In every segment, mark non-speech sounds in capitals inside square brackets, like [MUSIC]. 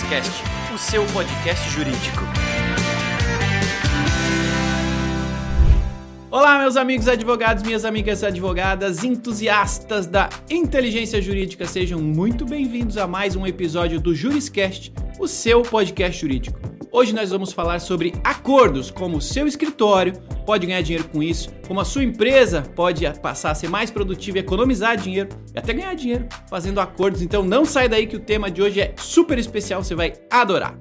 Juriscast, o seu podcast jurídico. Olá, meus amigos advogados, minhas amigas advogadas, entusiastas da inteligência jurídica, sejam muito bem-vindos a mais um episódio do Juriscast, o seu podcast jurídico. Hoje nós vamos falar sobre acordos, como o seu escritório pode ganhar dinheiro com isso, como a sua empresa pode passar a ser mais produtiva e economizar dinheiro e até ganhar dinheiro fazendo acordos. Então não sai daí que o tema de hoje é super especial, você vai adorar.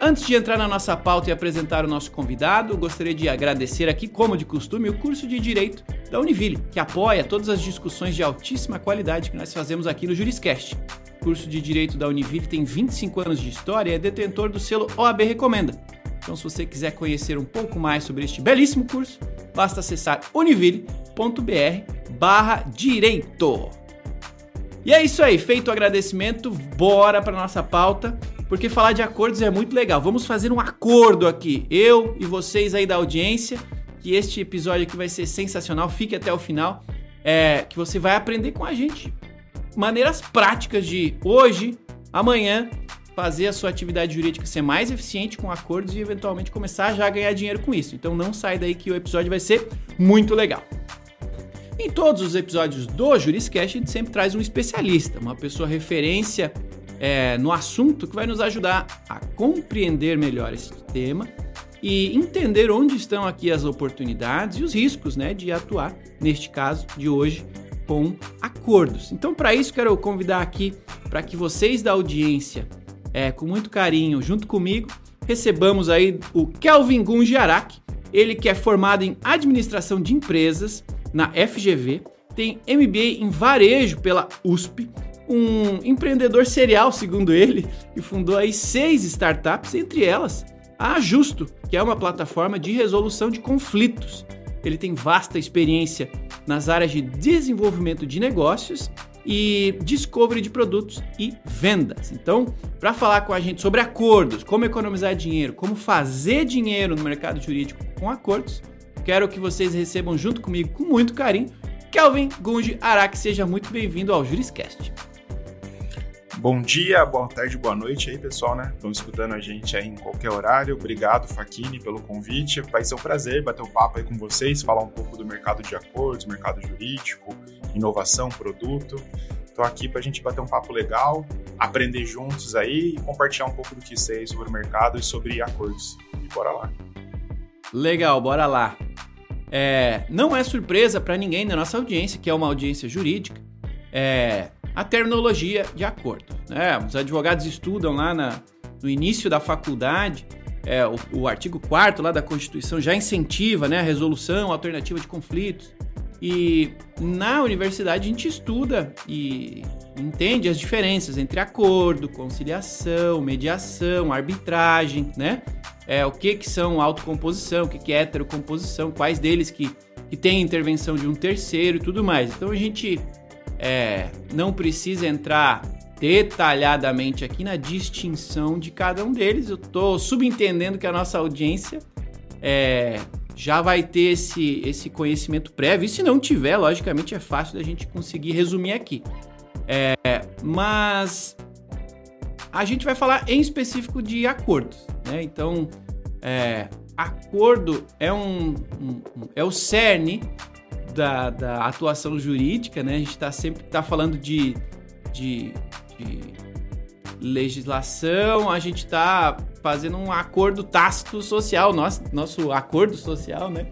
Antes de entrar na nossa pauta e apresentar o nosso convidado, gostaria de agradecer aqui, como de costume, o curso de Direito da Univille, que apoia todas as discussões de altíssima qualidade que nós fazemos aqui no Juriscast curso de Direito da Univille tem 25 anos de história e é detentor do selo OAB Recomenda. Então, se você quiser conhecer um pouco mais sobre este belíssimo curso, basta acessar univille.br direito. E é isso aí, feito o agradecimento, bora para nossa pauta, porque falar de acordos é muito legal. Vamos fazer um acordo aqui, eu e vocês aí da audiência, que este episódio aqui vai ser sensacional, fique até o final, é, que você vai aprender com a gente maneiras práticas de hoje, amanhã, fazer a sua atividade jurídica ser mais eficiente com acordos e eventualmente começar já a ganhar dinheiro com isso. Então não sai daí que o episódio vai ser muito legal. Em todos os episódios do Juriscast, a gente sempre traz um especialista, uma pessoa referência é, no assunto que vai nos ajudar a compreender melhor esse tema e entender onde estão aqui as oportunidades e os riscos né, de atuar, neste caso de hoje, com acordos. Então, para isso, quero convidar aqui para que vocês da audiência, é, com muito carinho, junto comigo, recebamos aí o Kelvin Gunjarak, ele que é formado em administração de empresas na FGV, tem MBA em varejo pela USP, um empreendedor serial, segundo ele, e fundou aí seis startups, entre elas a Justo, que é uma plataforma de resolução de conflitos. Ele tem vasta experiência nas áreas de desenvolvimento de negócios e discovery de produtos e vendas. Então, para falar com a gente sobre acordos, como economizar dinheiro, como fazer dinheiro no mercado jurídico com acordos, quero que vocês recebam junto comigo com muito carinho Kelvin Gunji Arak. Seja muito bem-vindo ao Juriscast. Bom dia, boa tarde, boa noite aí, pessoal, né? Estão escutando a gente aí em qualquer horário. Obrigado, Faquini, pelo convite. Vai ser um prazer bater um papo aí com vocês, falar um pouco do mercado de acordos, mercado jurídico, inovação, produto. Estou aqui para a gente bater um papo legal, aprender juntos aí e compartilhar um pouco do que sei sobre o mercado e sobre acordos. E bora lá. Legal, bora lá. É, não é surpresa para ninguém na nossa audiência, que é uma audiência jurídica, é, a terminologia de acordo. Né? Os advogados estudam lá na, no início da faculdade, é, o, o, artigo 4 lá da Constituição já incentiva né, a resolução alternativa de conflitos. E na universidade a gente estuda e entende as diferenças entre acordo, conciliação, mediação, arbitragem, né? É, o que, que são autocomposição, o que, que é heterocomposição, quais deles que, que tem intervenção de um terceiro e tudo mais. Então a gente é, não precisa entrar detalhadamente aqui na distinção de cada um deles. Eu estou subentendendo que a nossa audiência é, já vai ter esse, esse conhecimento prévio. E se não tiver, logicamente é fácil da gente conseguir resumir aqui. É, mas a gente vai falar em específico de acordos. Né? Então, é, acordo é um, um, é o cerne da, da atuação jurídica, né? A gente está sempre tá falando de, de, de legislação, a gente está fazendo um acordo tácito social, nosso, nosso acordo social, né?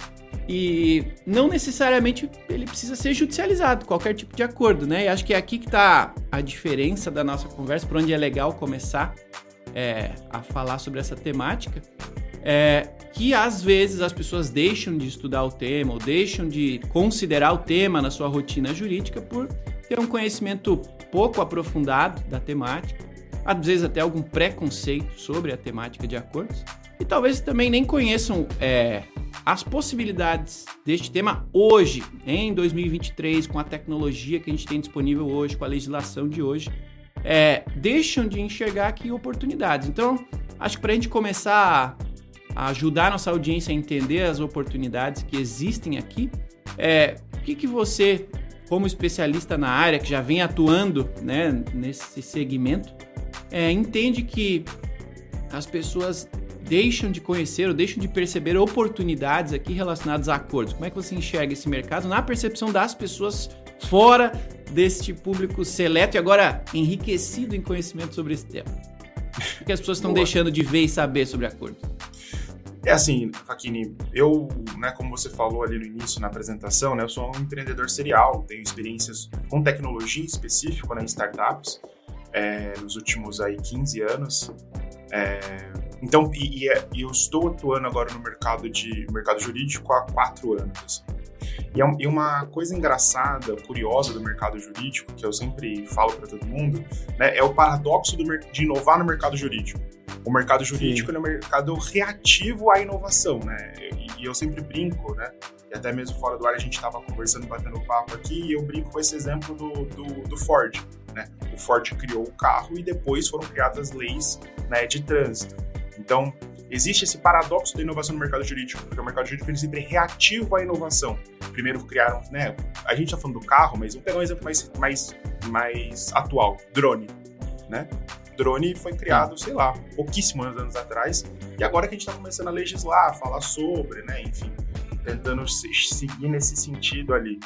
E não necessariamente ele precisa ser judicializado, qualquer tipo de acordo, né? E acho que é aqui que está a diferença da nossa conversa, por onde é legal começar é, a falar sobre essa temática. É, que às vezes as pessoas deixam de estudar o tema ou deixam de considerar o tema na sua rotina jurídica por ter um conhecimento pouco aprofundado da temática, às vezes até algum preconceito sobre a temática de acordos, e talvez também nem conheçam é, as possibilidades deste tema hoje, em 2023, com a tecnologia que a gente tem disponível hoje, com a legislação de hoje, é, deixam de enxergar aqui oportunidades. Então, acho que para a gente começar a ajudar a nossa audiência a entender as oportunidades que existem aqui. É, o que, que você, como especialista na área, que já vem atuando né, nesse segmento, é, entende que as pessoas deixam de conhecer ou deixam de perceber oportunidades aqui relacionadas a acordos? Como é que você enxerga esse mercado na percepção das pessoas fora deste público seleto e agora enriquecido em conhecimento sobre esse tema? O que as pessoas estão deixando de ver e saber sobre acordos? É assim, Fakini, eu, né, como você falou ali no início na apresentação, né, eu sou um empreendedor serial, tenho experiências com tecnologia específica né, em startups é, nos últimos aí 15 anos. É, então, e, é, e, eu estou atuando agora no mercado de mercado jurídico há quatro anos. Assim. E, é, e uma coisa engraçada, curiosa do mercado jurídico, que eu sempre falo para todo mundo, né, é o paradoxo do, de inovar no mercado jurídico. O mercado jurídico é um mercado reativo à inovação, né? E, e, eu sempre brinco, né? E até mesmo fora do ar a gente estava conversando, batendo papo aqui, e eu brinco com esse exemplo do, do, do Ford, né? O Ford criou o carro e depois foram criadas leis né, de trânsito. Então, existe esse paradoxo da inovação no mercado jurídico, porque o mercado jurídico ele sempre é reativo à inovação. Primeiro criaram, né? A gente está falando do carro, mas vamos pegar um exemplo mais, mais, mais atual: drone, né? Drone foi criado, sei lá, pouquíssimos anos atrás, e agora que a gente está começando a legislar, a falar sobre, né? Enfim, tentando seguir nesse sentido ali.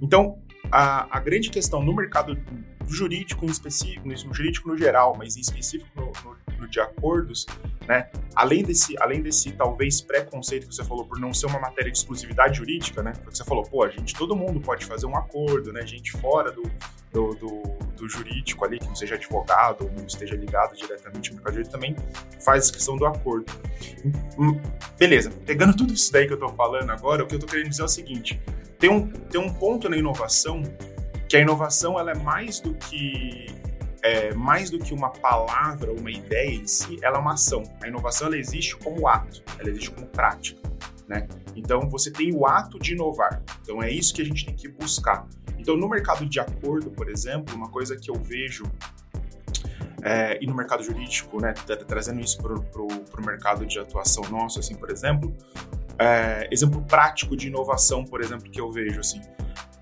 Então, a, a grande questão no mercado jurídico em específico, no jurídico no geral, mas em específico no, no de acordos, né? Além desse, além desse talvez preconceito que você falou por não ser uma matéria de exclusividade jurídica, né? Porque você falou, pô, a gente, todo mundo pode fazer um acordo, né? Gente fora do, do, do, do jurídico ali, que não seja advogado ou não esteja ligado diretamente ao mercado jurídico, também faz questão do acordo. Hum, beleza, pegando tudo isso daí que eu tô falando agora, o que eu tô querendo dizer é o seguinte: tem um, tem um ponto na inovação que a inovação ela é mais do que é, mais do que uma palavra, uma ideia em si, ela é uma ação. A inovação ela existe como ato, ela existe como prática. Né? Então você tem o ato de inovar. Então é isso que a gente tem que buscar. Então no mercado de acordo, por exemplo, uma coisa que eu vejo é, e no mercado jurídico, né, trazendo isso para o mercado de atuação nosso, assim, por exemplo, é, exemplo prático de inovação, por exemplo, que eu vejo assim,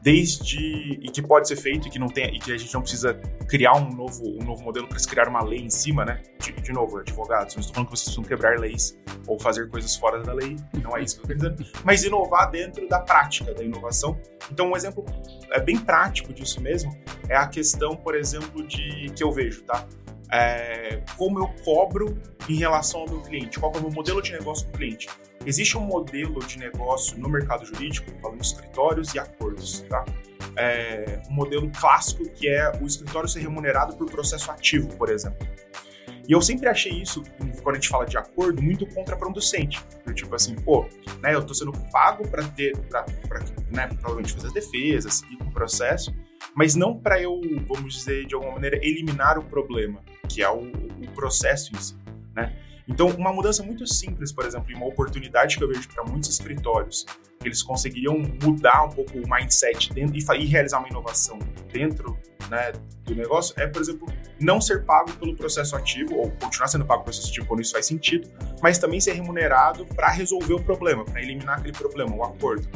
desde e que pode ser feito e que não tem e que a gente não precisa criar um novo um novo modelo para se criar uma lei em cima, né? De, de novo, advogados, não estou falando que vocês precisam quebrar leis ou fazer coisas fora da lei, não é isso que eu estou dizendo, [LAUGHS] mas inovar dentro da prática da inovação. Então, um exemplo é bem prático disso mesmo é a questão, por exemplo, de que eu vejo, tá? É, como eu cobro em relação ao meu cliente, qual é o meu modelo de negócio com o cliente. Existe um modelo de negócio no mercado jurídico, falando escritórios e acordos, tá? É, um modelo clássico que é o escritório ser remunerado por processo ativo, por exemplo. E eu sempre achei isso, quando a gente fala de acordo, muito contraproducente. Tipo assim, pô, né, eu tô sendo pago para ter, para né, provavelmente fazer as defesas, seguir com o processo, mas não para eu, vamos dizer, de alguma maneira, eliminar o problema, que é o, o processo em si, né? Então, uma mudança muito simples, por exemplo, e uma oportunidade que eu vejo para muitos escritórios, eles conseguiriam mudar um pouco o mindset dentro, e, e realizar uma inovação dentro né, do negócio, é, por exemplo, não ser pago pelo processo ativo, ou continuar sendo pago pelo processo ativo quando isso faz sentido, mas também ser remunerado para resolver o problema, para eliminar aquele problema, o acordo.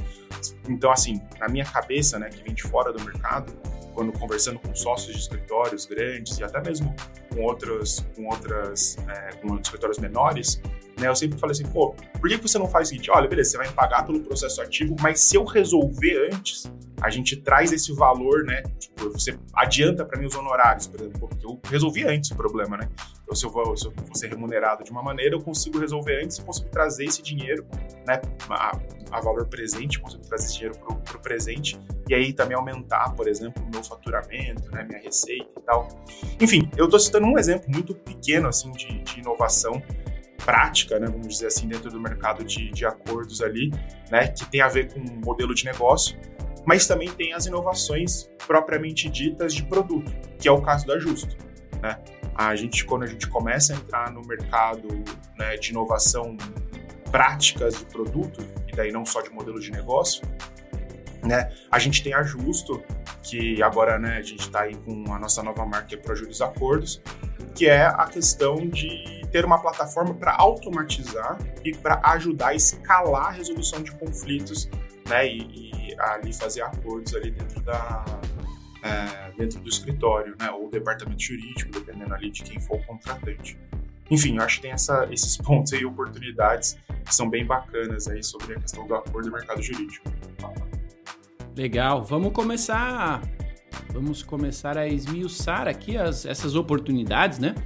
Então, assim, na minha cabeça, né, que vem de fora do mercado, quando conversando com sócios de escritórios grandes e até mesmo com outros, com outras, é, com escritórios menores, né, eu sempre falei assim, pô, por que você não faz o seguinte? Olha, beleza, você vai me pagar pelo processo ativo, mas se eu resolver antes, a gente traz esse valor, né? Tipo, você adianta para mim os honorários, por exemplo, porque eu resolvi antes o problema, né? Então, se eu, vou, se eu vou ser remunerado de uma maneira, eu consigo resolver antes e consigo trazer esse dinheiro, né? A, a valor presente, consigo trazer esse dinheiro para o presente e aí também aumentar, por exemplo, o meu faturamento, né? Minha receita e tal. Enfim, eu estou citando um exemplo muito pequeno, assim, de, de inovação prática, né, vamos dizer assim, dentro do mercado de, de acordos ali, né, que tem a ver com modelo de negócio, mas também tem as inovações propriamente ditas de produto, que é o caso da Justo. Né? A gente, quando a gente começa a entrar no mercado né, de inovação práticas de produto, e daí não só de modelo de negócio, né, a gente tem a Justo, que agora né, a gente está aí com a nossa nova marca para Juros Acordos, que é a questão de ter uma plataforma para automatizar e para ajudar a escalar a resolução de conflitos, né? E, e, ali fazer acordos ali dentro da, é, dentro do escritório, né, ou departamento jurídico, dependendo ali de quem for o contratante. Enfim, eu acho que tem essa, esses [LAUGHS] pontos aí, oportunidades que são bem bacanas aí sobre a questão do acordo do mercado jurídico. Legal, vamos começar, vamos começar a esmiuçar aqui as, essas oportunidades, né?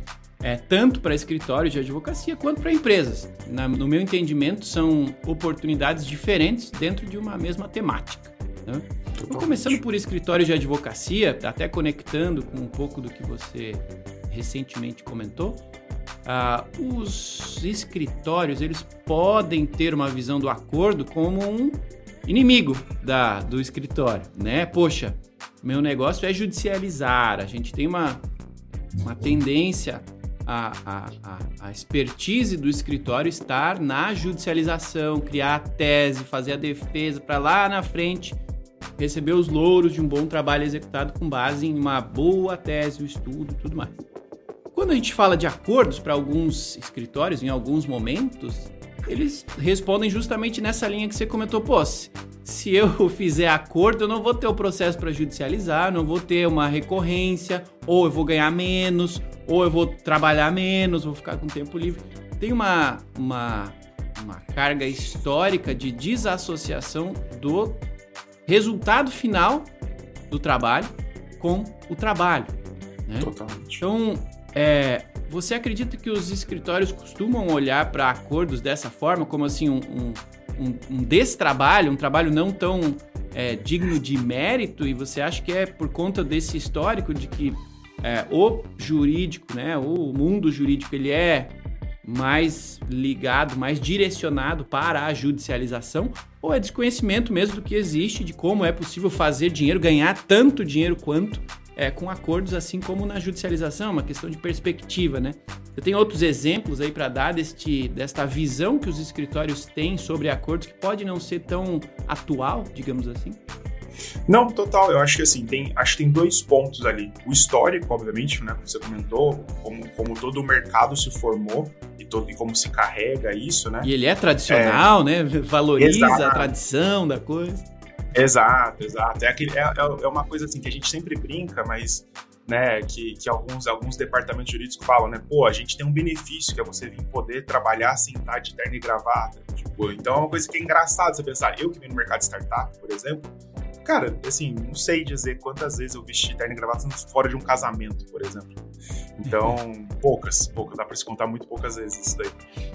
É, tanto para escritórios de advocacia quanto para empresas. Na, no meu entendimento, são oportunidades diferentes dentro de uma mesma temática. Né? Então, começando por escritórios de advocacia, até conectando com um pouco do que você recentemente comentou, uh, os escritórios eles podem ter uma visão do acordo como um inimigo da, do escritório, né? Poxa, meu negócio é judicializar, a gente tem uma, uma tendência a, a, a, expertise do escritório estar na judicialização, criar a tese, fazer a defesa para lá na frente receber os louros de um bom trabalho executado com base em uma boa tese, o estudo tudo mais. Quando a gente fala de acordos para alguns escritórios, em alguns momentos, eles respondem justamente nessa linha que você comentou. Pô, se eu [LAUGHS] fizer acordo, eu não vou ter o processo para judicializar, não vou ter uma recorrência, ou eu vou ganhar menos, ou eu vou trabalhar menos, vou ficar com tempo livre. Tem uma, uma, uma carga histórica de desassociação do resultado final do trabalho com o trabalho. Né? Totalmente. Então, é, você acredita que os escritórios costumam olhar para acordos dessa forma, como assim um, um, um, um destrabalho, um trabalho não tão é, digno de mérito, e você acha que é por conta desse histórico de que é, o jurídico, né, o mundo jurídico, ele é mais ligado, mais direcionado para a judicialização, ou é desconhecimento mesmo do que existe, de como é possível fazer dinheiro, ganhar tanto dinheiro quanto é, com acordos, assim como na judicialização, uma questão de perspectiva, né? Eu tenho outros exemplos aí para dar deste, desta visão que os escritórios têm sobre acordos que pode não ser tão atual, digamos assim. Não, total. Eu acho que assim, tem, acho que tem dois pontos ali. O histórico, obviamente, né? Como você comentou, como, como todo o mercado se formou e, todo, e como se carrega isso, né? E ele é tradicional, é, né? Valoriza exato. a tradição da coisa. Exato, exato. É, aquele, é, é, é uma coisa assim que a gente sempre brinca, mas né, que, que alguns, alguns departamentos jurídicos falam, né, pô, a gente tem um benefício que é você vir poder trabalhar sem estar de terno e gravata, tipo, então é uma coisa que é engraçado você pensar, eu que vim no mercado de startup, por exemplo, Cara, assim, não sei dizer quantas vezes eu vesti terno e gravata fora de um casamento, por exemplo. Então, [LAUGHS] poucas, poucas, dá pra se contar muito poucas vezes isso daí.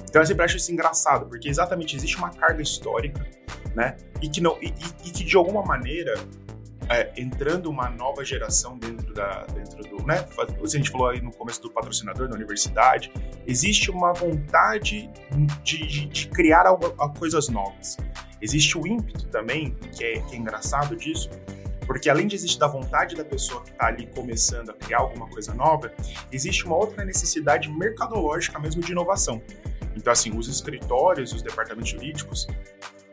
Então eu sempre acho isso engraçado, porque exatamente existe uma carga histórica, né? E que, não, e, e que de alguma maneira é, entrando uma nova geração dentro da dentro do né a gente falou aí no começo do patrocinador da universidade existe uma vontade de, de, de criar algo, coisas novas Existe o ímpeto também, que é, que é engraçado disso, porque além de existir da vontade da pessoa que está ali começando a criar alguma coisa nova, existe uma outra necessidade mercadológica mesmo de inovação. Então, assim, os escritórios, os departamentos jurídicos,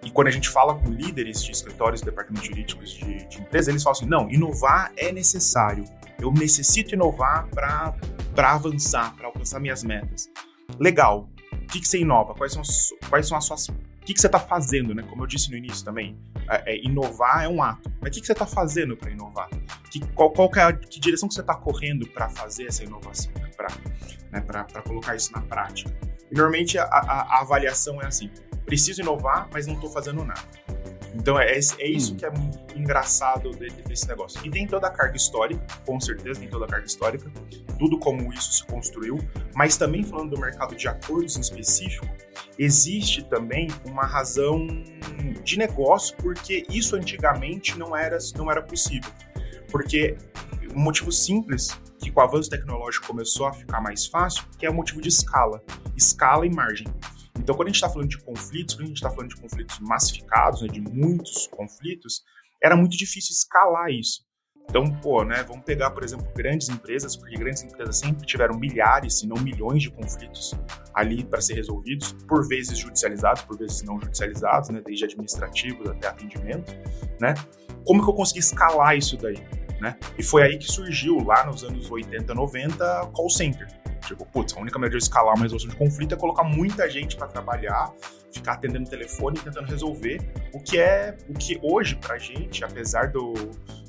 e quando a gente fala com líderes de escritórios departamentos jurídicos de, de empresa, eles falam assim: não, inovar é necessário. Eu necessito inovar para avançar, para alcançar minhas metas. Legal. O que, que você inova? Quais são, as, quais são as suas o que, que você está fazendo, né? Como eu disse no início também, é, é, inovar é um ato. Mas o que, que você está fazendo para inovar? Que, qual, qual que, é a, que direção que você está correndo para fazer essa inovação, né? para né? colocar isso na prática? E normalmente a, a, a avaliação é assim: preciso inovar, mas não estou fazendo nada. Então é, é isso hum. que é engraçado desse negócio. E tem toda a carga histórica, com certeza tem toda a carga histórica, tudo como isso se construiu, mas também falando do mercado de acordos em específico, existe também uma razão de negócio, porque isso antigamente não era, não era possível. Porque um motivo simples que com o avanço tecnológico começou a ficar mais fácil, que é o motivo de escala, escala e margem. Então, quando a gente está falando de conflitos, quando a gente está falando de conflitos massificados, né, de muitos conflitos, era muito difícil escalar isso. Então, pô, né, vamos pegar, por exemplo, grandes empresas, porque grandes empresas sempre tiveram milhares, se não milhões de conflitos ali para ser resolvidos, por vezes judicializados, por vezes não judicializados, né, desde administrativos até atendimento, né? Como que eu consegui escalar isso daí, né? E foi aí que surgiu, lá nos anos 80, 90, call center. Tipo, putz, a única maneira de escalar uma resolução de conflito é colocar muita gente para trabalhar, ficar atendendo telefone e tentando resolver, o que é o que hoje pra gente, apesar do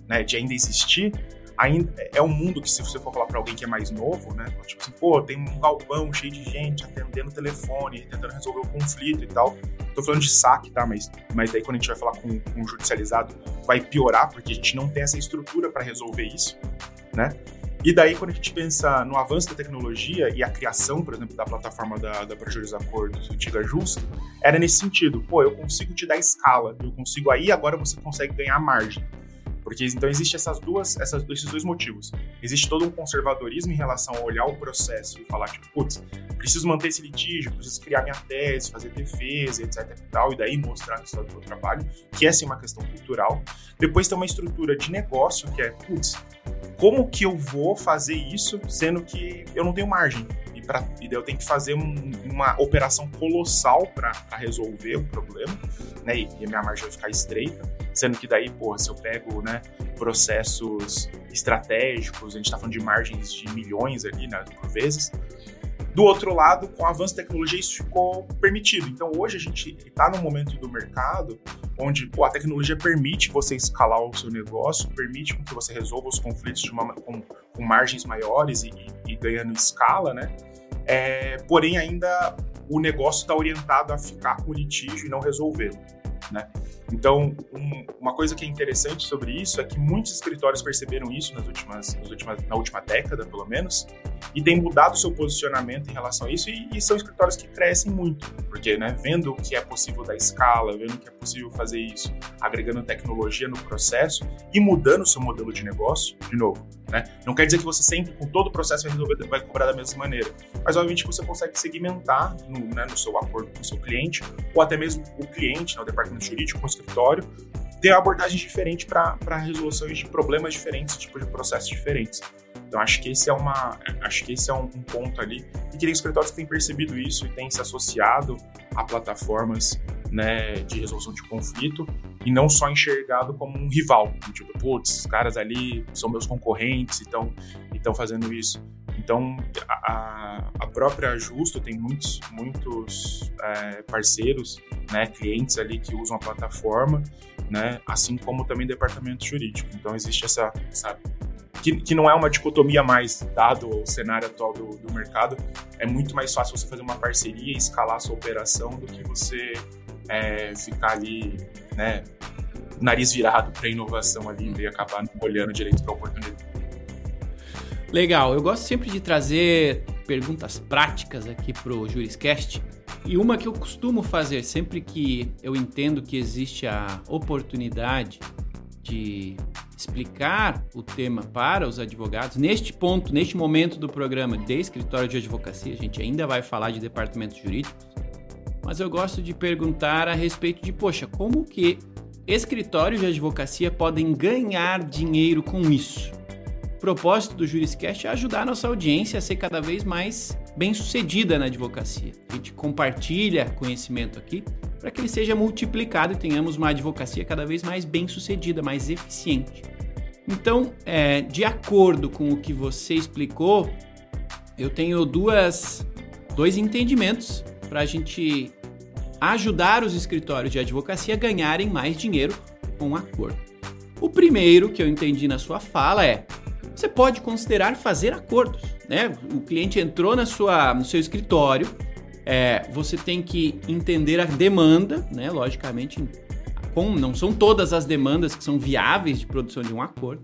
né, de ainda existir, ainda é um mundo que se você for falar para alguém que é mais novo, né, tipo assim, pô, tem um galpão cheio de gente atendendo telefone, tentando resolver o conflito e tal. Tô falando de saque, tá? Mas, mas daí quando a gente vai falar com, com judicializado, vai piorar, porque a gente não tem essa estrutura para resolver isso, né? E daí, quando a gente pensa no avanço da tecnologia e a criação, por exemplo, da plataforma da, da Projetos Acordos, o Tiga Justo, era nesse sentido. Pô, eu consigo te dar escala, eu consigo aí, agora você consegue ganhar margem. Porque então existe essas duas, essas, esses dois motivos. Existe todo um conservadorismo em relação a olhar o processo e falar, tipo, putz, preciso manter esse litígio, preciso criar minha tese, fazer defesa, etc e tal, e daí mostrar o resultado do meu trabalho, que é sim uma questão cultural. Depois tem uma estrutura de negócio que é, putz, como que eu vou fazer isso sendo que eu não tenho margem? E, daí eu tenho que fazer um, uma operação colossal para resolver o problema, né? E, e a minha margem vai ficar estreita, sendo que daí, porra, se eu pego, né, processos estratégicos, a gente está falando de margens de milhões ali, né, por vezes, do outro lado, com o avanço da tecnologia, isso ficou permitido. Então, hoje a gente está num momento do mercado onde pô, a tecnologia permite você escalar o seu negócio, permite que você resolva os conflitos uma, com, com, margens maiores e, e, e, ganhando escala, né? É, porém, ainda o negócio está orientado a ficar com o litígio e não resolvê-lo, né? Então, um, uma coisa que é interessante sobre isso é que muitos escritórios perceberam isso nas últimas, nas últimas, na última década, pelo menos, e têm mudado seu posicionamento em relação a isso, e, e, são escritórios que crescem muito, porque, né, vendo que é possível dar escala, vendo que é possível fazer isso, agregando tecnologia no processo e mudando seu modelo de negócio, de novo, né? Não quer dizer que você sempre, com todo o processo, vai, resolver, vai cobrar da mesma maneira, mas obviamente você consegue segmentar no, né, no seu acordo com o seu cliente, ou até mesmo o cliente, né, o departamento jurídico, o escritório, ter abordagens diferentes para resoluções de problemas diferentes, tipos de processos diferentes. Então acho que esse é uma, acho que esse é um, um ponto ali e que tem escritórios têm percebido isso e têm se associado a plataformas né, de resolução de conflito e não só enxergado como um rival, tipo, putz, os caras ali são meus concorrentes e estão fazendo isso. Então, a, a própria Justo tem muitos, muitos é, parceiros, né, clientes ali que usam a plataforma, né, assim como também departamento jurídico. Então, existe essa, essa que, que, não é uma dicotomia mais, dado o cenário atual do, do, mercado, é muito mais fácil você fazer uma parceria e escalar a sua operação do que você é, ficar ali, né, nariz virado para inovação ali e acabar olhando direito para a oportunidade. Legal, eu gosto sempre de trazer perguntas práticas aqui pro Juriscast. E uma que eu costumo fazer sempre que eu entendo que existe a oportunidade de explicar o tema para os advogados. Neste ponto, neste momento do programa de escritório de advocacia, a gente ainda vai falar de departamentos jurídicos, mas eu gosto de perguntar a respeito de, poxa, como que escritórios de advocacia podem ganhar dinheiro com isso? propósito do Juriscast é ajudar a nossa audiência a ser cada vez mais bem sucedida na advocacia. A gente compartilha conhecimento aqui para que ele seja multiplicado e tenhamos uma advocacia cada vez mais bem sucedida, mais eficiente. Então, é, de acordo com o que você explicou, eu tenho duas, dois entendimentos para a gente ajudar os escritórios de advocacia a ganharem mais dinheiro com acordo. O primeiro que eu entendi na sua fala é você pode considerar fazer acordos. Né? O cliente entrou na sua, no seu escritório, é, você tem que entender a demanda, né? logicamente, não são todas as demandas que são viáveis de produção de um acordo.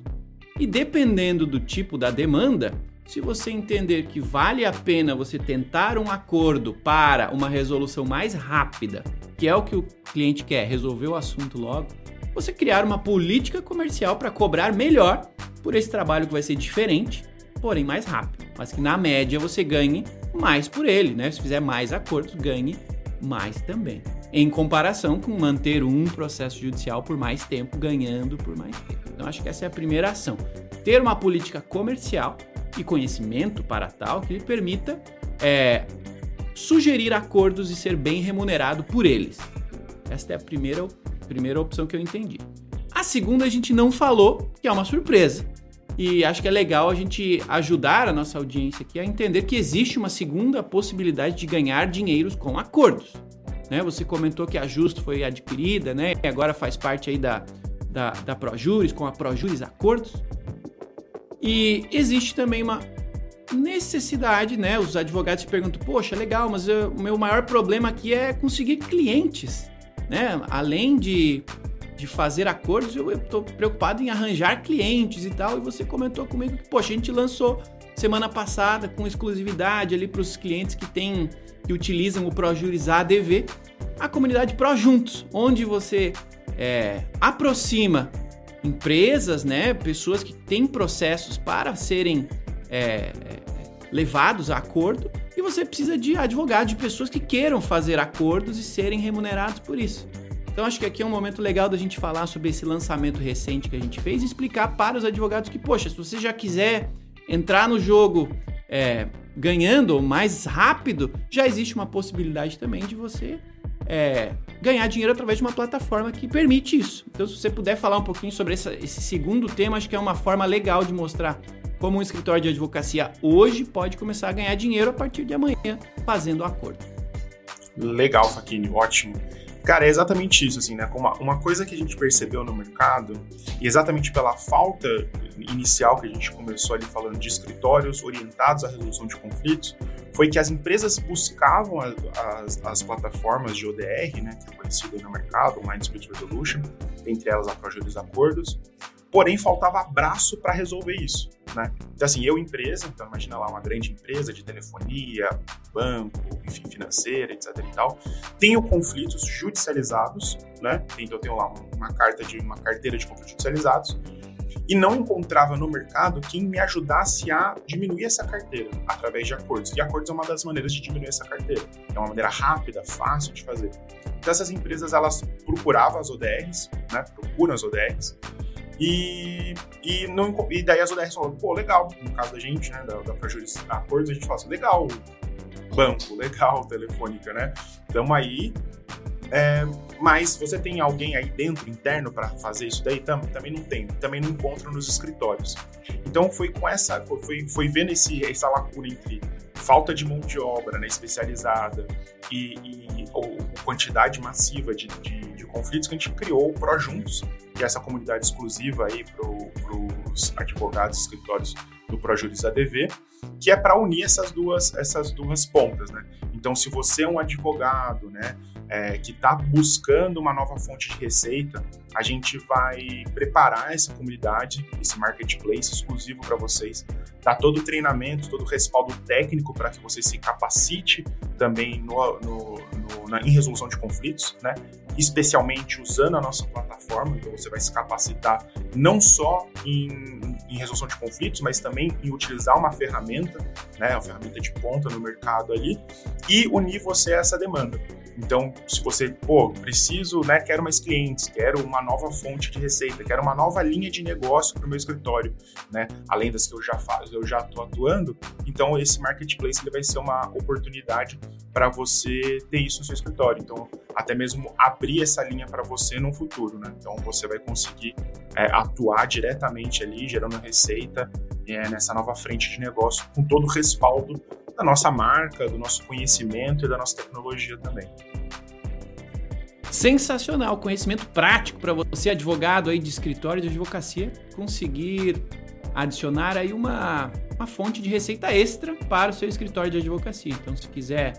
E dependendo do tipo da demanda, se você entender que vale a pena você tentar um acordo para uma resolução mais rápida, que é o que o cliente quer, resolver o assunto logo, você criar uma política comercial para cobrar melhor por esse trabalho que vai ser diferente, porém mais rápido, mas que na média você ganhe mais por ele, né? Se fizer mais acordos, ganhe mais também. Em comparação com manter um processo judicial por mais tempo, ganhando por mais tempo. Então, acho que essa é a primeira ação. Ter uma política comercial e conhecimento para tal que lhe permita é, sugerir acordos e ser bem remunerado por eles. Esta é a primeira, primeira opção que eu entendi. A segunda a gente não falou, que é uma surpresa. E acho que é legal a gente ajudar a nossa audiência aqui a entender que existe uma segunda possibilidade de ganhar dinheiros com acordos. Né? Você comentou que a Justo foi adquirida, né? E agora faz parte aí da, da, da ProJuris, com a ProJuris Acordos. E existe também uma necessidade, né? Os advogados se perguntam, poxa, legal, mas o meu maior problema aqui é conseguir clientes, né? Além de, de fazer acordos, eu estou preocupado em arranjar clientes e tal. E você comentou comigo que, poxa, a gente lançou semana passada com exclusividade ali para os clientes que têm que utilizam o ProJuris ADV, a comunidade ProJuntos, onde você é, aproxima empresas, né, pessoas que têm processos para serem é, levados a acordo e você precisa de advogados, de pessoas que queiram fazer acordos e serem remunerados por isso. Então acho que aqui é um momento legal da gente falar sobre esse lançamento recente que a gente fez e explicar para os advogados que, poxa, se você já quiser entrar no jogo é, ganhando mais rápido, já existe uma possibilidade também de você é, ganhar dinheiro através de uma plataforma que permite isso. Então, se você puder falar um pouquinho sobre essa, esse segundo tema, acho que é uma forma legal de mostrar como um escritório de advocacia hoje pode começar a ganhar dinheiro a partir de amanhã fazendo acordo. Legal, Faquini, ótimo. Cara, é exatamente isso, assim, né? Uma, uma coisa que a gente percebeu no mercado, e exatamente pela falta inicial que a gente começou ali falando de escritórios orientados à resolução de conflitos, foi que as empresas buscavam as, as, plataformas de ODR, né, que é conhecido no mercado, Mind Dispute Resolution, entre elas a Projetos Acordos, porém faltava abraço para resolver isso, né? Então assim, eu empresa, então imagina lá uma grande empresa de telefonia, banco, enfim, financeira, etc e tal, tenho conflitos judicializados, né? Então eu tenho lá uma carta de uma carteira de conflitos judicializados e não encontrava no mercado quem me ajudasse a diminuir essa carteira através de acordos. E acordos é uma das maneiras de diminuir essa carteira. É uma maneira rápida, fácil de fazer. Então essas empresas elas procuravam as ODRs, né? Procuram as ODRs e, e, não, e daí as ODRs falam, pô, legal, no caso da gente, né, da, da Prejuris Acordos, a gente fala assim, legal, banco, legal, [LAUGHS] telefônica, né? Então aí, é, mas você tem alguém aí dentro, interno, para fazer isso daí? Tam, também não tem, também não encontra nos escritórios. Então foi com essa, foi, foi vendo esse, essa lacuna entre falta de mão de obra né, especializada e, e ou, quantidade massiva de, de, de conflitos que a gente criou o ProJuntos, que é essa comunidade exclusiva aí para os advogados, escritórios do ProJuris ADV, que é para unir essas duas, essas duas pontas, né? Então, se você é um advogado, né, é, que está buscando uma nova fonte de receita, a gente vai preparar essa comunidade, esse marketplace exclusivo para vocês, dar todo o treinamento, todo o respaldo técnico para que você se capacite também no, no, no, na, em resolução de conflitos, né? especialmente usando a nossa plataforma, então você vai se capacitar não só em, em resolução de conflitos, mas também em utilizar uma ferramenta, né, uma ferramenta de ponta no mercado ali, e unir você a essa demanda. Então, se você, pô, preciso, né, quero mais clientes, quero uma nova fonte de receita, quero uma nova linha de negócio para o meu escritório, né, além das que eu já faço, eu já estou atuando, então esse marketplace ele vai ser uma oportunidade para você ter isso no seu escritório. Então, até mesmo abrir essa linha para você no futuro, né? Então, você vai conseguir é, atuar diretamente ali, gerando receita é, nessa nova frente de negócio, com todo o respaldo da nossa marca, do nosso conhecimento e da nossa tecnologia também. Sensacional, conhecimento prático para você, advogado aí de escritório de advocacia, conseguir adicionar aí uma, uma fonte de receita extra para o seu escritório de advocacia. Então, se quiser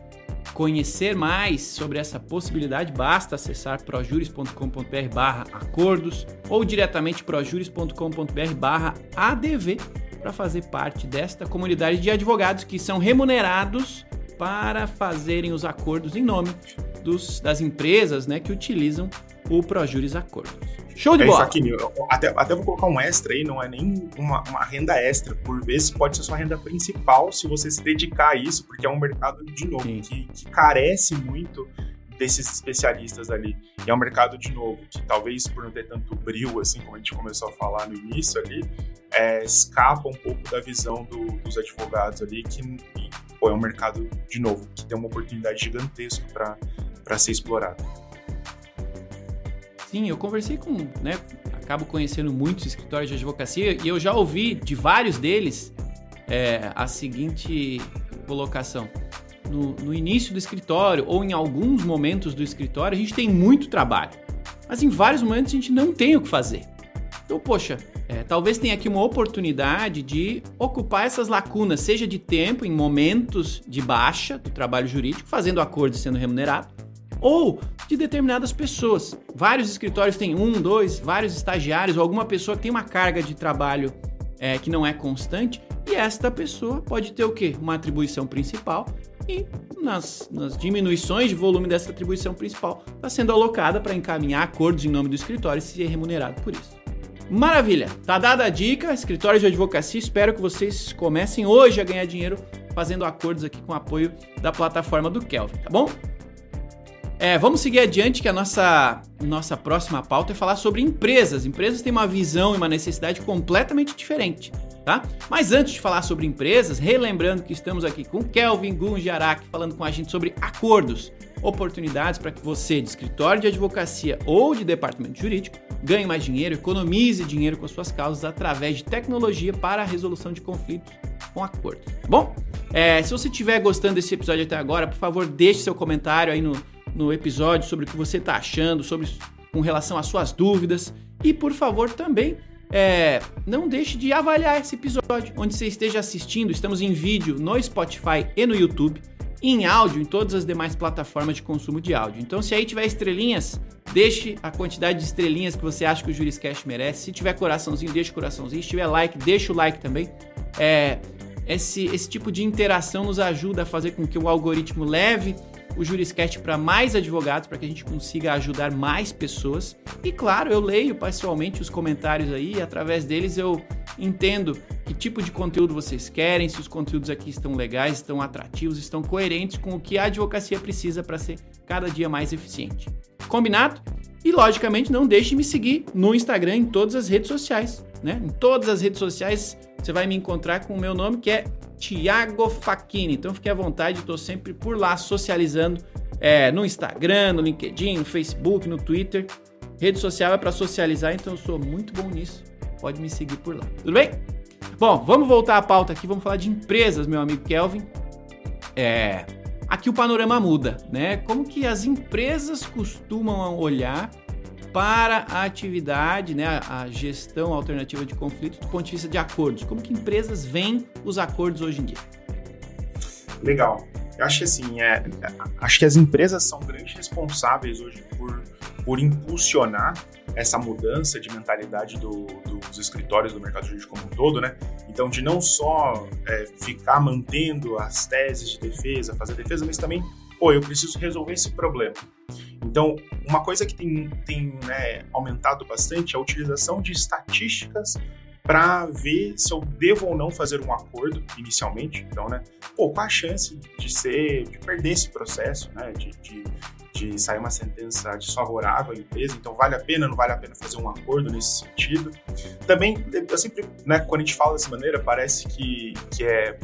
conhecer mais sobre essa possibilidade, basta acessar projuris.com.br barra acordos ou diretamente projuris.com.br barra ADV para fazer parte desta comunidade de advogados que são remunerados para fazerem os acordos em nome dos, das empresas né, que utilizam o Projuris Acordos. Show de é bola! Aqui, até, até vou colocar um extra aí, não é nem uma, uma, renda extra. Por vezes pode ser sua renda principal se você se dedicar a isso, porque é um mercado, de novo, que, que carece muito desses especialistas ali. E é um mercado, de novo, que talvez por não ter tanto brilho, assim como a gente começou a falar no início ali, é, escapa um pouco da visão do, dos advogados ali, que pô, é um mercado, de novo, que tem uma oportunidade gigantesca para ser explorado. Sim, eu conversei com, né, acabo conhecendo muitos escritórios de advocacia e eu já ouvi de vários deles é, a seguinte colocação no, no, início do escritório ou em alguns momentos do escritório, a gente tem muito trabalho. mas em vários momentos a gente não tem o que fazer. Então, poxa, é, talvez tenha aqui uma oportunidade de ocupar essas lacunas, seja de tempo, em momentos de baixa do trabalho jurídico, fazendo acordos e sendo remunerado, ou de determinadas pessoas. Vários escritórios têm um, dois, vários estagiários, ou alguma pessoa que tem uma carga de trabalho é, que não é constante, e esta pessoa pode ter o quê? Uma atribuição principal e nas, nas diminuições de volume dessa atribuição principal está sendo alocada para encaminhar acordos em nome do escritório e ser remunerado por isso. Maravilha! Tá dada a dica, escritório de advocacia. Espero que vocês comecem hoje a ganhar dinheiro fazendo acordos aqui com o apoio da plataforma do Kelvin, tá bom? É, vamos seguir adiante que a nossa, nossa próxima pauta é falar sobre empresas. Empresas têm uma visão e uma necessidade completamente diferente, tá? Mas antes de falar sobre empresas, relembrando que estamos aqui com Kelvin Gunjarak falando com a gente sobre acordos, oportunidades para que você, de escritório de advocacia ou de departamento jurídico, ganhe mais dinheiro, economize dinheiro com as suas causas através de tecnologia para a resolução de conflitos com acordo, tá bom? É, se você estiver gostando desse episódio até agora, por favor, deixe seu comentário aí no, no episódio sobre o que você está achando, sobre com relação às suas dúvidas. E por favor, também é, não deixe de avaliar esse episódio, onde você esteja assistindo. Estamos em vídeo no Spotify e no YouTube em áudio em todas as demais plataformas de consumo de áudio. Então, se aí tiver estrelinhas, deixe a quantidade de estrelinhas que você acha que o Juriscast merece. Se tiver coraçãozinho, deixe o coraçãozinho. Se tiver like, deixa o like também. É, esse, esse tipo de interação nos ajuda a fazer com que o algoritmo leve o Juriscast para mais advogados, para que a gente consiga ajudar mais pessoas. E claro, eu leio pessoalmente os comentários aí, e através deles eu entendo que tipo de conteúdo vocês querem, se os conteúdos aqui estão legais, estão atrativos, estão coerentes com o que a advocacia precisa para ser cada dia mais eficiente. Combinado? E logicamente não deixe de me seguir no Instagram em todas as redes sociais, né? Em todas as redes sociais você vai me encontrar com o meu nome que é Tiago Facchini. Então fique à vontade, estou sempre por lá socializando é, no Instagram, no LinkedIn, no Facebook, no Twitter. Rede social é para socializar, então eu sou muito bom nisso. Pode me seguir por lá. Tudo bem? Bom, vamos voltar à pauta aqui. Vamos falar de empresas, meu amigo Kelvin. É, aqui o panorama muda, né? Como que as empresas costumam olhar para a atividade, né, a gestão alternativa de conflitos do ponto de vista de acordos? Como que empresas veem os acordos hoje em dia? Legal. Eu acho que assim, é, acho que as empresas são grandes responsáveis hoje por, por impulsionar essa mudança de mentalidade do, dos escritórios do mercado jurídico como um todo, né? Então, de não só é, ficar mantendo as teses de defesa, fazer defesa, mas também, pô, eu preciso resolver esse problema. Então, uma coisa que tem, tem né, aumentado bastante é a utilização de estatísticas para ver se eu devo ou não fazer um acordo inicialmente. Então, né, pô, qual a chance de ser, de perder esse processo, né, de, de de sair uma sentença desfavorável à empresa, então vale a pena, não vale a pena fazer um acordo nesse sentido. Também, eu sempre, né, quando a gente fala dessa maneira, parece que, que é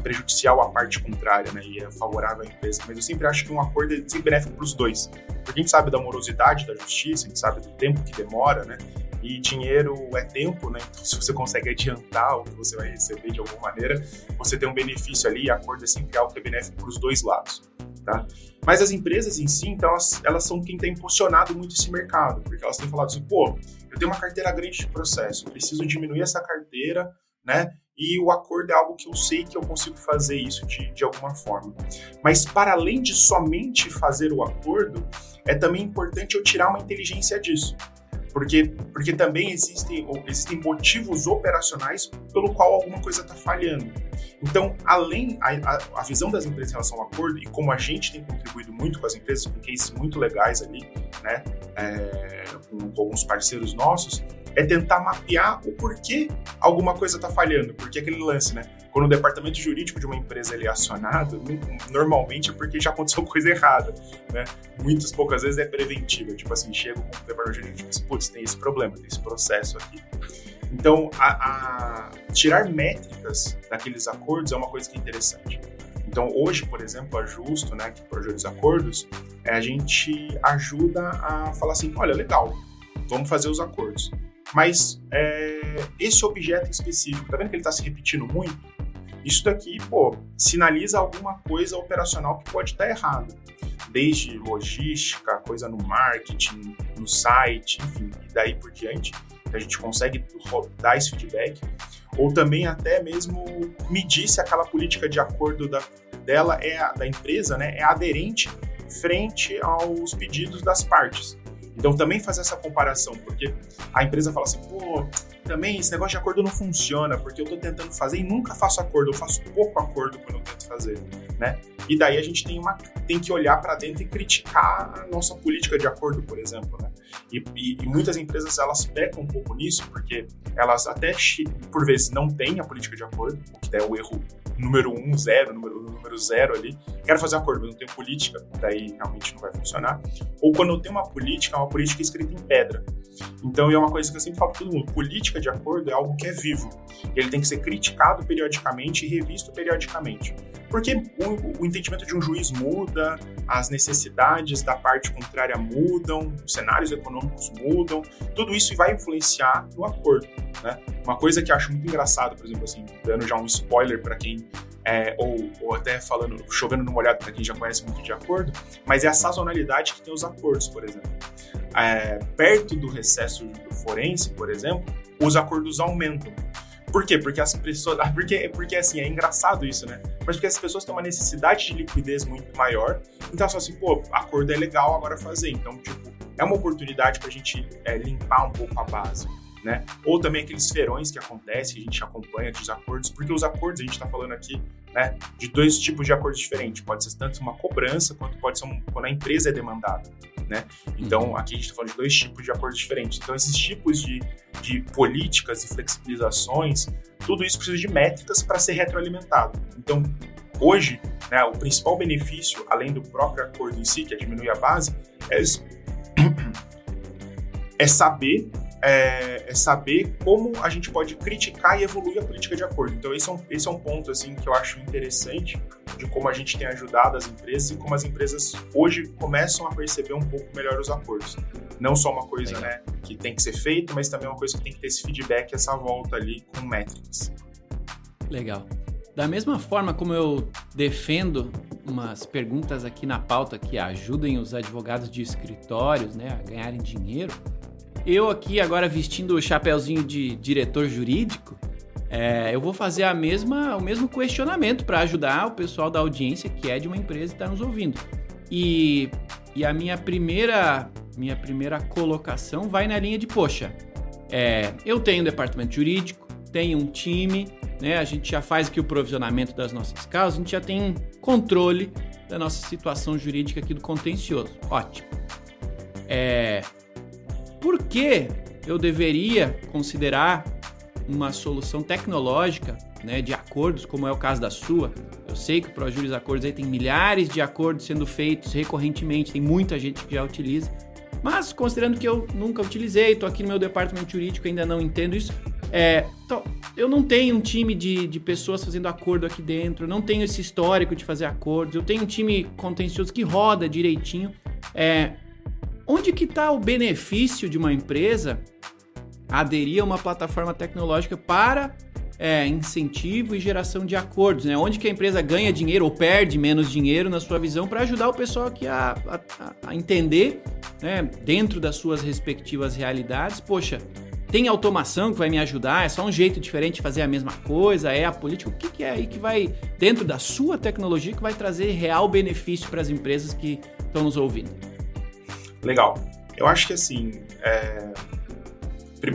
prejudicial à parte contrária, né, e é favorável à empresa, mas eu sempre acho que um acordo é sempre benéfico para os dois, porque a gente sabe da morosidade da justiça, a gente sabe do tempo que demora, né, e dinheiro é tempo, né? Se você consegue adiantar o que você vai receber de alguma maneira, você tem um benefício ali, e acordo é sempre algo que é benéfico para os dois lados. Tá? Mas as empresas em si, então, elas, elas são quem tem impulsionado muito esse mercado, porque elas têm falado assim, pô, eu tenho uma carteira grande de processo, preciso diminuir essa carteira, né? E o acordo é algo que eu sei que eu consigo fazer isso de, de alguma forma. Mas para além de somente fazer o acordo, é também importante eu tirar uma inteligência disso porque, porque também existem, existem motivos operacionais pelo qual alguma coisa está falhando. Então, além a, a, visão das empresas em relação ao acordo e como a gente tem contribuído muito com as empresas, com cases muito legais ali, né, é, com, com alguns parceiros nossos, é tentar mapear o porquê alguma coisa está falhando, porque aquele lance, né? Quando o departamento jurídico de uma empresa ele é acionado, normalmente é porque já aconteceu [LAUGHS] coisa errada, né? Muitas poucas vezes é preventiva, tipo assim, chega com o departamento jurídico e diz, putz, tem esse problema, tem esse processo aqui. Então, a, a tirar métricas daqueles acordos é uma coisa que é interessante. Então, hoje, por exemplo, a Justo, né, que projeta os acordos, é, a gente ajuda a falar assim, olha, legal, vamos fazer os acordos. Mas é, esse objeto específico, tá vendo que ele está se repetindo muito? Isso daqui, pô, sinaliza alguma coisa operacional que pode estar errada. desde logística, coisa no marketing, no site, enfim, e daí por diante, a gente consegue dar esse feedback, ou também até mesmo medir se aquela política de acordo da, dela é da empresa, né, é aderente frente aos pedidos das partes. Então também fazer essa comparação, porque a empresa fala assim, pô, também esse negócio de acordo não funciona, porque eu estou tentando fazer e nunca faço acordo, eu faço pouco acordo quando eu tento fazer, né? E daí a gente tem, uma, tem que olhar para dentro e criticar a nossa política de acordo, por exemplo, né? E, e, e, muitas empresas elas pecam um pouco nisso, porque elas até por vezes não têm a política de acordo, o que é o erro número um, zero, número, número zero ali. Quero fazer acordo, mas não tenho política, daí realmente não vai funcionar. Ou quando eu tenho uma política, é uma política escrita em pedra. Então, é uma coisa que eu sempre falo para todo mundo: política de acordo é algo que é vivo. Ele tem que ser criticado periodicamente e revisto periodicamente. Porque o, o entendimento de um juiz muda, as necessidades da parte contrária mudam, os cenários econômicos mudam, tudo isso vai influenciar no acordo. Né? Uma coisa que eu acho muito engraçado, por exemplo, assim, dando já um spoiler para quem é, ou, ou, até falando, chovendo no molhado para quem já conhece muito de acordo, mas é a sazonalidade que tem os acordos, por exemplo. É, perto do recesso do forense, por exemplo, os acordos aumentam. Por quê? Porque as pessoas. Porque, porque assim, é engraçado isso, né? Mas porque as pessoas têm uma necessidade de liquidez muito maior. Então, só assim, pô, acordo é legal agora fazer. Então, tipo, é uma oportunidade para a gente é, limpar um pouco a base. Né? Ou também aqueles ferões que acontecem, que a gente acompanha dos acordos, porque os acordos, a gente está falando aqui né, de dois tipos de acordos diferentes. Pode ser tanto uma cobrança, quanto pode ser um, quando a empresa é demandada. Né? Então, uhum. aqui a gente está falando de dois tipos de acordos diferentes. Então, esses tipos de, de políticas e flexibilizações, tudo isso precisa de métricas para ser retroalimentado. Então, hoje, né, o principal benefício, além do próprio acordo em si, que é diminuir a base, é, [CLEARS THROAT] é saber é, é, saber como a gente pode criticar e evoluir a política de acordo. Então esse é um, esse é um ponto assim que eu acho interessante de como a gente tem ajudado as empresas e como as empresas hoje começam a perceber um pouco melhor os acordos. Não só uma coisa né, que tem que ser feita, mas também uma coisa que tem que ter esse feedback, essa volta ali com métricas. Legal. Da mesma forma como eu defendo umas perguntas aqui na pauta que ajudem os advogados de escritórios né, a ganharem dinheiro, eu aqui agora vestindo o chapéuzinho de diretor jurídico, é, eu vou fazer a mesma, o mesmo questionamento para ajudar o pessoal da audiência que é de uma empresa que está nos ouvindo. E, e a minha primeira, minha primeira colocação vai na linha de, poxa, é, eu tenho um departamento jurídico, tenho um time, né, a gente já faz aqui o provisionamento das nossas causas, a gente já tem controle da nossa situação jurídica aqui do contencioso. Ótimo. É, por que eu deveria considerar uma solução tecnológica né, de acordos, como é o caso da sua? Eu sei que o ProJuris Acordos aí tem milhares de acordos sendo feitos recorrentemente, tem muita gente que já utiliza. Mas considerando que eu nunca utilizei, estou aqui no meu departamento jurídico, ainda não entendo isso, é, eu não tenho um time de, de pessoas fazendo acordo aqui dentro, não tenho esse histórico de fazer acordos, eu tenho um time contencioso que roda direitinho. É, Onde que está o benefício de uma empresa aderir a uma plataforma tecnológica para é, incentivo e geração de acordos, né? Onde que a empresa ganha dinheiro ou perde menos dinheiro na sua visão para ajudar o pessoal aqui a, a, a entender, né, dentro das suas respectivas realidades, poxa, tem automação que vai me ajudar, é só um jeito diferente de fazer a mesma coisa, é a política, o que, que é aí que vai, dentro da sua tecnologia, que vai trazer real benefício para as empresas que estão nos ouvindo? Legal. Eu acho que assim, é...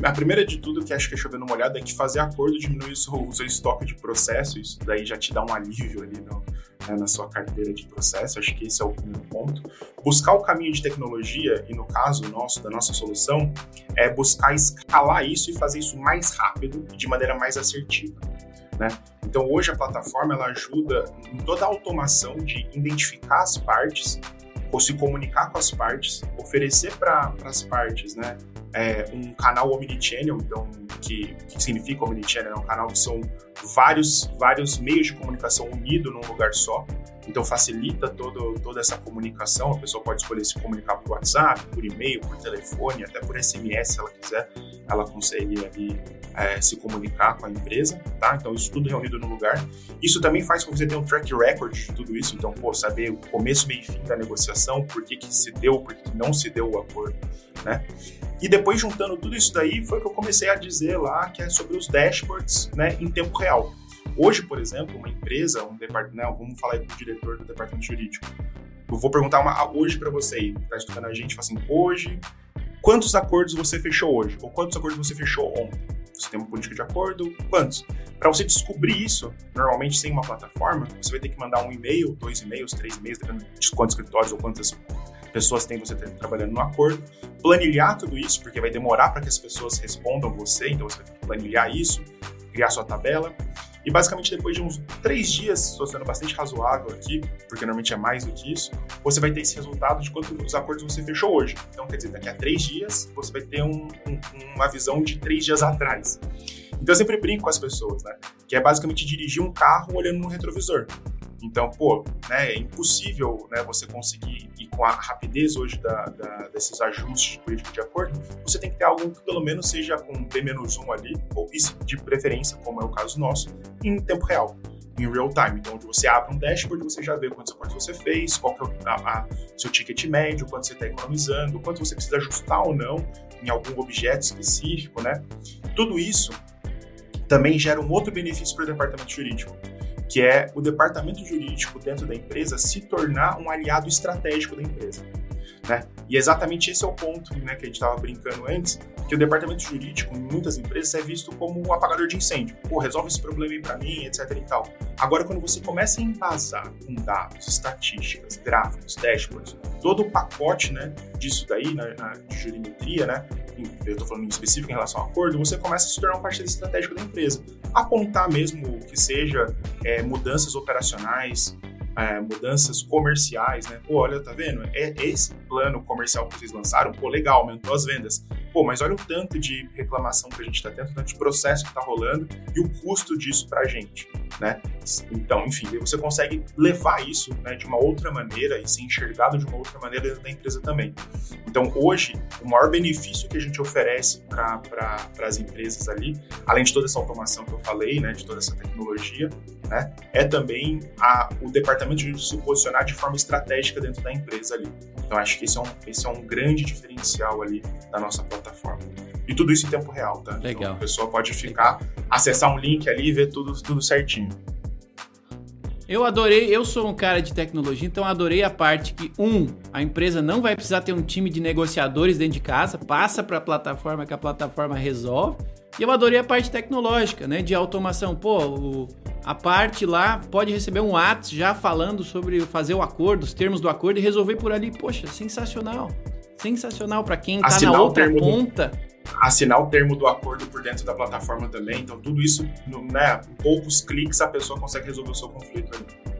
a primeira de tudo que acho que é chovendo uma olhada é que fazer acordo diminui o seu, o seu estoque de processo, isso daí já te dá um alívio ali no, né, na sua carteira de processo, acho que esse é o primeiro ponto. Buscar o caminho de tecnologia, e no caso nosso, da nossa solução, é buscar escalar isso e fazer isso mais rápido e de maneira mais assertiva. Né? Então hoje a plataforma ela ajuda em toda a automação de identificar as partes ou se comunicar com as partes, oferecer para as partes, né, é, um canal omnichannel, então que, que significa omnichannel, é um canal que são vários vários meios de comunicação unidos num lugar só. Então facilita todo, toda essa comunicação. A pessoa pode escolher se comunicar por WhatsApp, por e-mail, por telefone, até por SMS, se ela quiser, ela consegue ali é, se comunicar com a empresa, tá? Então isso tudo reunido no lugar. Isso também faz com que você tenha um track record de tudo isso. Então, pô, saber o começo, meio e fim da negociação, por que, que se deu, por que, que não se deu o acordo, né? E depois juntando tudo isso daí, foi que eu comecei a dizer lá que é sobre os dashboards, né, em tempo real. Hoje, por exemplo, uma empresa, um departamento, vamos falar aí com o diretor do departamento jurídico. Eu vou perguntar uma, hoje para você aí, que está escutando a gente, assim, hoje, quantos acordos você fechou hoje? Ou quantos acordos você fechou ontem? Você tem uma política de acordo? Quantos? Para você descobrir isso, normalmente sem uma plataforma, você vai ter que mandar um e-mail, dois e-mails, três e-mails, dependendo de quantos escritórios ou quantas pessoas tem você trabalhando no acordo, planilhar tudo isso, porque vai demorar para que as pessoas respondam você, então você vai ter que planilhar isso, criar sua tabela, e basicamente depois de uns três dias, estou sendo bastante razoável aqui, porque normalmente é mais do que isso, você vai ter esse resultado de quantos acordos você fechou hoje. Então, quer dizer, daqui a três dias, você vai ter um, um, uma visão de três dias atrás. Então, eu sempre brinco com as pessoas, né? Que é basicamente dirigir um carro olhando no retrovisor. Então, pô, né, é impossível né, você conseguir ir com a rapidez hoje da, da, desses ajustes de política de acordo. Você tem que ter algo que pelo menos seja com B-1 ali, ou isso de preferência, como é o caso nosso, em tempo real, em real time. Então, onde você abre um dashboard, você já vê quantos acordos você fez, qual é o seu ticket médio, quanto você está economizando, quanto você precisa ajustar ou não em algum objeto específico, né? Tudo isso também gera um outro benefício para o departamento jurídico que é o departamento jurídico dentro da empresa se tornar um aliado estratégico da empresa. Né? E exatamente esse é o ponto né, que a gente estava brincando antes, que o departamento jurídico, em muitas empresas, é visto como um apagador de incêndio. Pô, resolve esse problema aí para mim, etc e tal. Agora, quando você começa a embasar com dados, estatísticas, gráficos, dashboards, todo o pacote né, disso daí, na, na de jurimetria, né, eu estou falando em específico em relação ao acordo, você começa a se tornar um parceiro estratégico da empresa. Apontar mesmo que seja é, mudanças operacionais, é, mudanças comerciais, né? Pô, olha, tá vendo? É esse plano comercial que vocês lançaram, pô, legal, aumentou as vendas. Pô, mas olha o tanto de reclamação que a gente está tendo, o tanto de processo que está rolando e o custo disso para a gente, né? Então, enfim, você consegue levar isso né, de uma outra maneira e ser enxergado de uma outra maneira dentro da empresa também. Então, hoje, o maior benefício que a gente oferece para pra, as empresas ali, além de toda essa automação que eu falei, né, de toda essa tecnologia, né, é também a, o departamento de se posicionar de forma estratégica dentro da empresa ali. Então, acho que esse é um, esse é um grande diferencial ali da nossa plataforma. E tudo isso em tempo real, tá? Legal. Então, a pessoa pode ficar, acessar um link ali e ver tudo, tudo certinho. Eu adorei, eu sou um cara de tecnologia, então adorei a parte que, um, a empresa não vai precisar ter um time de negociadores dentro de casa, passa para a plataforma que a plataforma resolve. E eu adorei a parte tecnológica, né, de automação. Pô, o, a parte lá pode receber um ato já falando sobre fazer o acordo, os termos do acordo e resolver por ali. Poxa, sensacional. Sensacional para quem está na outra ponta. Do assinar o termo do acordo por dentro da plataforma também. Então, tudo isso, né, poucos cliques, a pessoa consegue resolver o seu conflito ali.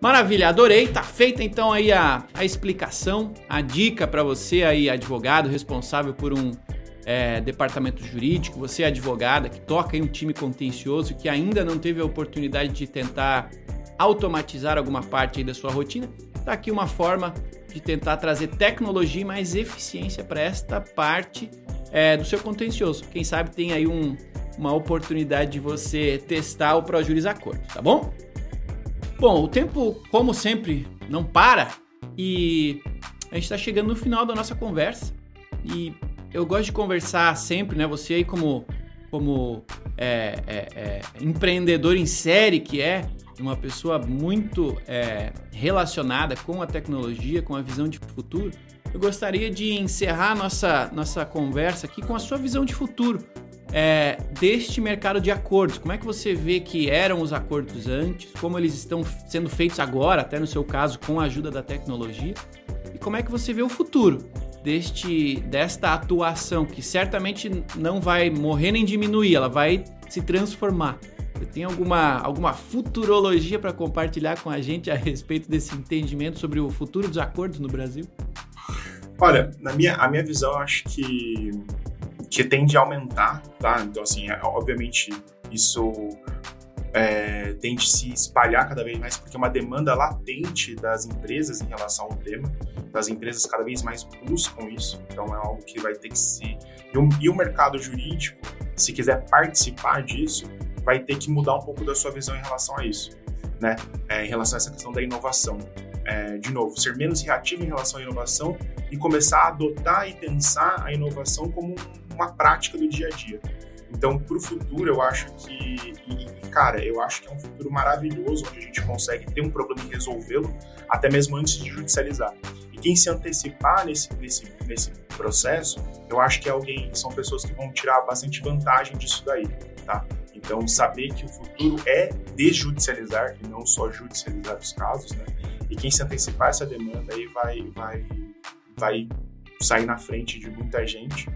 Maravilha, adorei. Tá feita então aí a, a explicação, a dica para você aí, advogado responsável por um é, departamento jurídico, você advogada que toca em um time contencioso que ainda não teve a oportunidade de tentar automatizar alguma parte aí da sua rotina. Tá aqui uma forma de tentar trazer tecnologia e mais eficiência para esta parte é, do seu contencioso. Quem sabe tem aí um, uma oportunidade de você testar o ProJuris Acordo, tá bom? Bom, o tempo, como sempre, não para e a gente está chegando no final da nossa conversa e eu gosto de conversar sempre, né? Você aí como, como é, é, é, empreendedor em série que é, uma pessoa muito é, relacionada com a tecnologia, com a visão de futuro, eu gostaria de encerrar nossa, nossa conversa aqui com a sua visão de futuro é, deste mercado de acordos. Como é que você vê que eram os acordos antes, como eles estão sendo feitos agora, até no seu caso, com a ajuda da tecnologia, e como é que você vê o futuro deste desta atuação que certamente não vai morrer nem diminuir, ela vai se transformar. Você tem alguma, alguma futurologia para compartilhar com a gente a respeito desse entendimento sobre o futuro dos acordos no Brasil? Olha, na minha, a minha visão, acho que, que tende a aumentar, tá? Então, assim, é, obviamente, isso é, tente se espalhar cada vez mais, porque é uma demanda latente das empresas em relação ao tema. Das empresas cada vez mais buscam isso, então é algo que vai ter que se. E o, e o mercado jurídico, se quiser participar disso, vai ter que mudar um pouco da sua visão em relação a isso, né? É, em relação a essa questão da inovação. É, de novo, ser menos reativo em relação à inovação e começar a adotar e pensar a inovação como uma prática do dia a dia. Então, para o futuro, eu acho que, e, cara, eu acho que é um futuro maravilhoso, onde a gente consegue ter um problema e resolvê-lo, até mesmo antes de judicializar. E quem se antecipar nesse, nesse, nesse processo, eu acho que é alguém, são pessoas que vão tirar bastante vantagem disso daí, tá? Então, saber que o futuro é desjudicializar e não só judicializar os casos, né? E quem se antecipar essa demanda aí vai, vai, vai sair na frente de muita gente,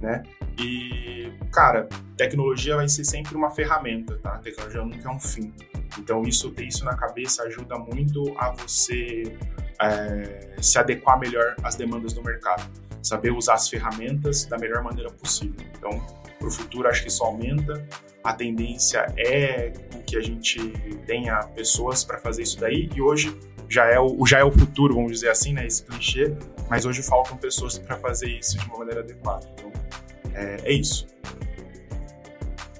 né? E, cara, tecnologia vai ser sempre uma ferramenta, tá? A tecnologia nunca é um fim. Então, isso ter isso na cabeça ajuda muito a você é, se adequar melhor às demandas do mercado. Saber usar as ferramentas da melhor maneira possível. Então, para o futuro, acho que isso aumenta. A tendência é que a gente tenha pessoas para fazer isso daí. E hoje já é o, já é o futuro, vamos dizer assim, né? Esse clichê. Mas hoje faltam pessoas para fazer isso de uma maneira adequada. Então, é, é isso.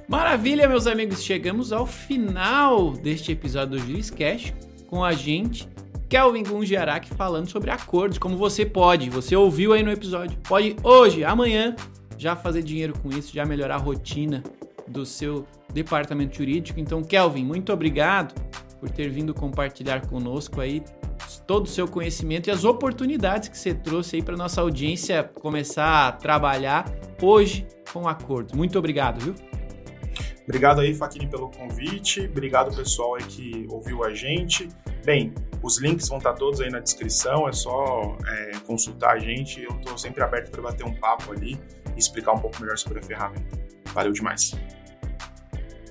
Maravilha, meus amigos. Chegamos ao final deste episódio do Juiz Cash com a gente, Kelvin Gungiarak, falando sobre acordos, como você pode, você ouviu aí no episódio, pode hoje, amanhã, já fazer dinheiro com isso, já melhorar a rotina do seu departamento jurídico. Então, Kelvin, muito obrigado por ter vindo compartilhar conosco aí todo o seu conhecimento e as oportunidades que você trouxe aí para nossa audiência começar a trabalhar hoje com acordos. Muito obrigado, viu? Obrigado aí, Faquini, pelo convite. Obrigado, pessoal aí que ouviu a gente. Bem, os links vão estar todos aí na descrição, é só é, consultar a gente. Eu estou sempre aberto para bater um papo ali e explicar um pouco melhor sobre a ferramenta. Valeu demais.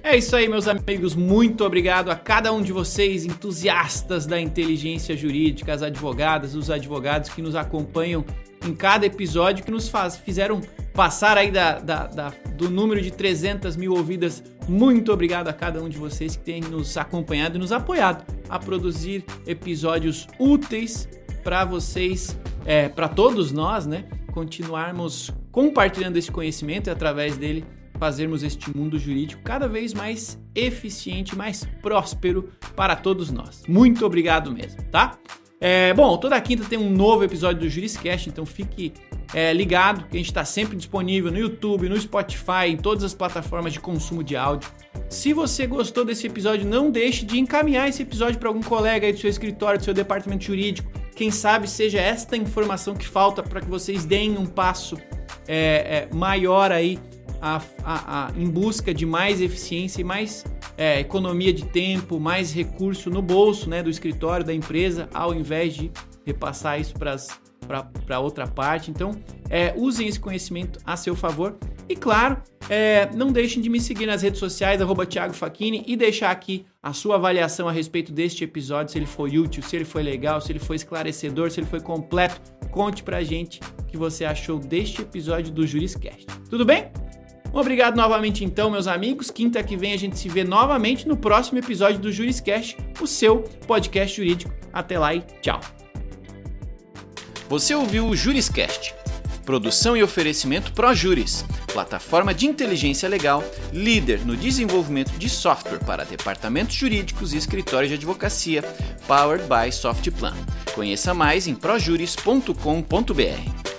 É isso aí, meus amigos. Muito obrigado a cada um de vocês, entusiastas da inteligência jurídica, as advogadas, os advogados que nos acompanham em cada episódio, que nos faz, fizeram passar aí da, da, da, do número de 300 mil ouvidas. Muito obrigado a cada um de vocês que tem nos acompanhado e nos apoiado a produzir episódios úteis para vocês, é, para todos nós, né? Continuarmos compartilhando esse conhecimento e através dele fazermos este mundo jurídico cada vez mais eficiente, mais próspero para todos nós. Muito obrigado mesmo, tá? É, bom, toda quinta tem um novo episódio do Juriscast, então fique é, ligado que a gente está sempre disponível no YouTube, no Spotify, em todas as plataformas de consumo de áudio. Se você gostou desse episódio, não deixe de encaminhar esse episódio para algum colega aí do seu escritório, do seu departamento jurídico. Quem sabe seja esta informação que falta para que vocês deem um passo é, é maior aí a, a, a, em busca de mais eficiência e mais é, economia de tempo, mais recurso no bolso né, do escritório, da empresa, ao invés de repassar isso para outra parte. Então, é, usem esse conhecimento a seu favor. E claro, é, não deixem de me seguir nas redes sociais, arroba Thiago Facchini, e deixar aqui a sua avaliação a respeito deste episódio, se ele foi útil, se ele foi legal, se ele foi esclarecedor, se ele foi completo. Conte pra gente o que você achou deste episódio do Juriscast. Tudo bem? Obrigado novamente então, meus amigos. Quinta que vem a gente se vê novamente no próximo episódio do Juriscast, o seu podcast jurídico. Até lá e tchau. Você ouviu o Juriscast. Produção e oferecimento ProJuris, plataforma de inteligência legal, líder no desenvolvimento de software para departamentos jurídicos e escritórios de advocacia, powered by Softplan. Conheça mais em projuris.com.br.